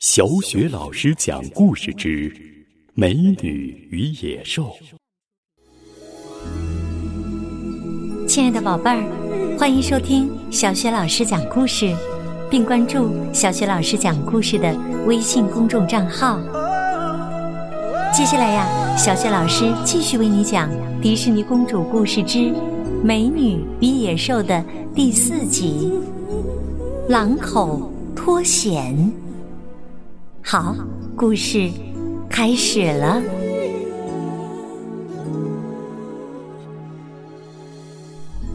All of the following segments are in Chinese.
小雪老师讲故事之《美女与野兽》。亲爱的宝贝儿，欢迎收听小雪老师讲故事，并关注小雪老师讲故事的微信公众账号。接下来呀，小雪老师继续为你讲迪士尼公主故事之《美女与野兽》的第四集《狼口脱险》。好，故事开始了。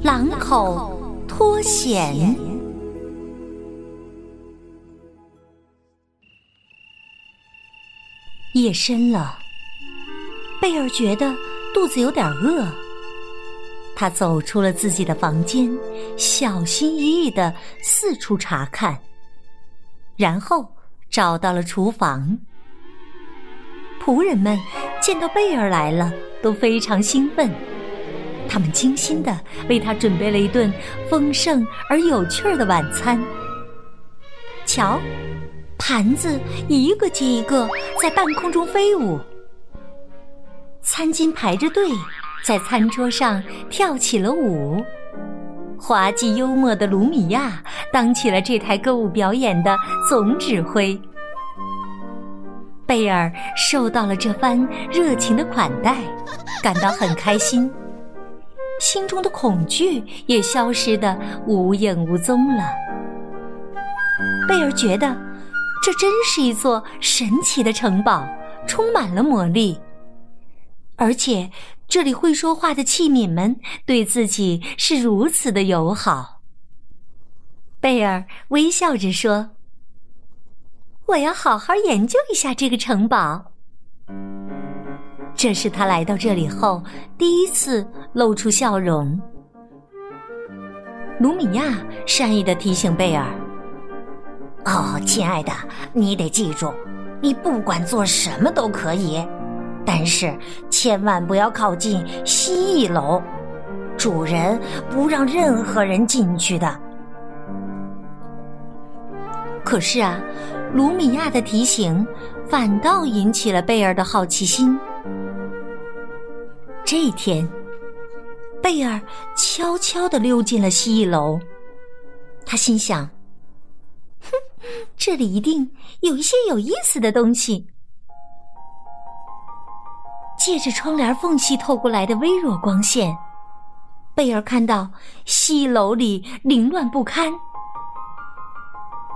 狼口脱险。夜深了，贝尔觉得肚子有点饿。他走出了自己的房间，小心翼翼的四处查看，然后。找到了厨房，仆人们见到贝尔来了，都非常兴奋。他们精心的为他准备了一顿丰盛而有趣的晚餐。瞧，盘子一个接一个在半空中飞舞，餐巾排着队在餐桌上跳起了舞。滑稽幽默的卢米亚当起了这台歌舞表演的总指挥。贝尔受到了这番热情的款待，感到很开心，心中的恐惧也消失的无影无踪了。贝尔觉得这真是一座神奇的城堡，充满了魔力，而且。这里会说话的器皿们对自己是如此的友好。贝尔微笑着说：“我要好好研究一下这个城堡。”这是他来到这里后第一次露出笑容。卢米亚善意的提醒贝尔：“哦，亲爱的，你得记住，你不管做什么都可以。”但是千万不要靠近蜥蜴楼，主人不让任何人进去的。可是啊，卢米亚的提醒反倒引起了贝尔的好奇心。这一天，贝尔悄悄地溜进了蜥蜴楼，他心想：“哼，这里一定有一些有意思的东西。”借着窗帘缝隙透过来的微弱光线，贝尔看到戏楼里凌乱不堪，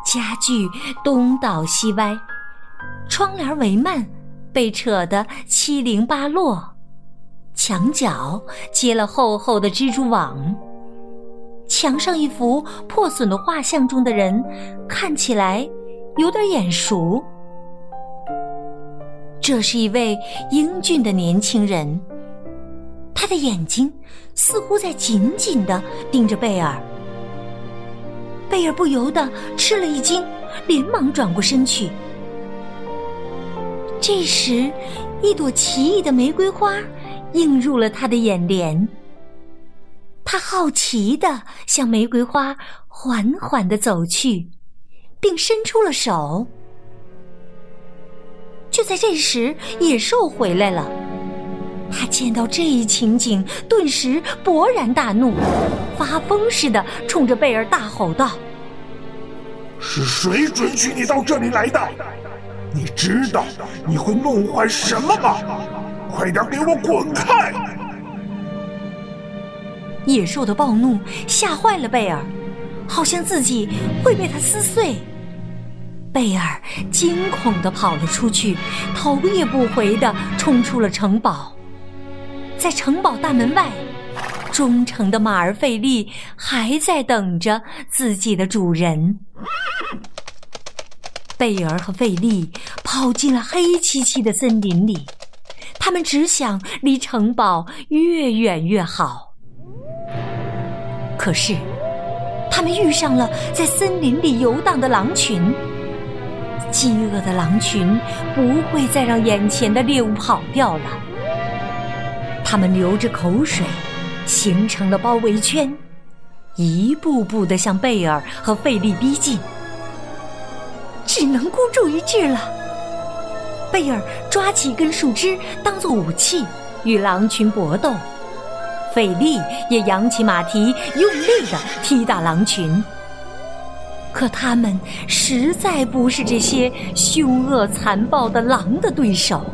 家具东倒西歪，窗帘帷幔被扯得七零八落，墙角结了厚厚的蜘蛛网，墙上一幅破损的画像中的人看起来有点眼熟。这是一位英俊的年轻人，他的眼睛似乎在紧紧的盯着贝尔。贝尔不由得吃了一惊，连忙转过身去。这时，一朵奇异的玫瑰花映入了他的眼帘。他好奇的向玫瑰花缓缓的走去，并伸出了手。就在这时，野兽回来了。他见到这一情景，顿时勃然大怒，发疯似的冲着贝尔大吼道：“是谁准许你到这里来的？你知道你会弄坏什么吗？快点给我滚开！”野兽的暴怒吓坏了贝尔，好像自己会被他撕碎。贝尔惊恐地跑了出去，头也不回地冲出了城堡。在城堡大门外，忠诚的马儿费利还在等着自己的主人。贝尔和费利跑进了黑漆漆的森林里，他们只想离城堡越远越好。可是，他们遇上了在森林里游荡的狼群。饥饿的狼群不会再让眼前的猎物跑掉了。他们流着口水，形成了包围圈，一步步的向贝尔和费利逼近。只能孤注一掷了。贝尔抓起一根树枝当做武器，与狼群搏斗；费利也扬起马蹄，用力的踢打狼群。可他们实在不是这些凶恶残暴的狼的对手。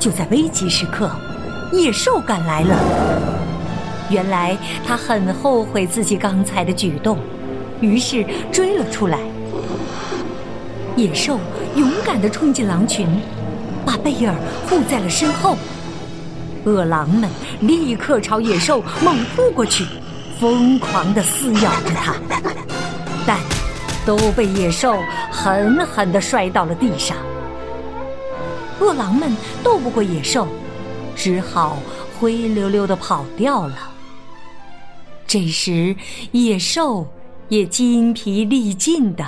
就在危急时刻，野兽赶来了。原来他很后悔自己刚才的举动，于是追了出来。野兽勇敢地冲进狼群，把贝尔护在了身后。恶狼们立刻朝野兽猛扑过去，疯狂地撕咬着它。但都被野兽狠狠地摔到了地上。恶狼们斗不过野兽，只好灰溜溜地跑掉了。这时，野兽也筋疲力尽地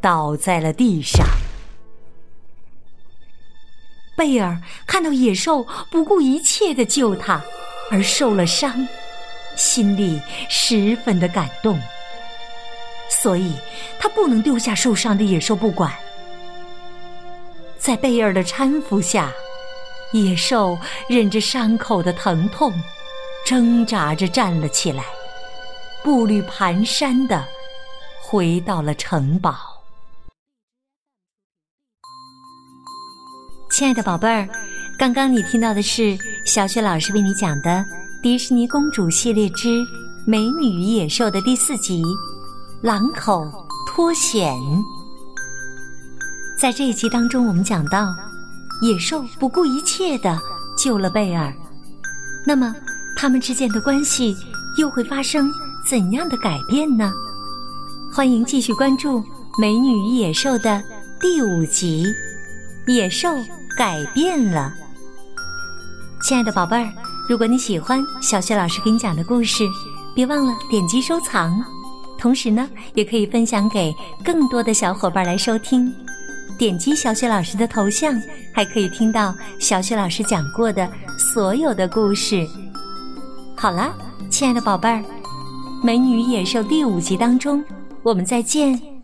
倒在了地上。贝尔看到野兽不顾一切地救他，而受了伤，心里十分的感动。所以，他不能丢下受伤的野兽不管。在贝尔的搀扶下，野兽忍着伤口的疼痛，挣扎着站了起来，步履蹒跚的回到了城堡。亲爱的宝贝儿，刚刚你听到的是小雪老师为你讲的《迪士尼公主系列之美女与野兽》的第四集。狼口脱险。在这一集当中，我们讲到，野兽不顾一切的救了贝尔。那么，他们之间的关系又会发生怎样的改变呢？欢迎继续关注《美女与野兽》的第五集《野兽改变了》。亲爱的宝贝儿，如果你喜欢小雪老师给你讲的故事，别忘了点击收藏。同时呢，也可以分享给更多的小伙伴来收听。点击小雪老师的头像，还可以听到小雪老师讲过的所有的故事。好了，亲爱的宝贝儿，《美女野兽》第五集当中，我们再见。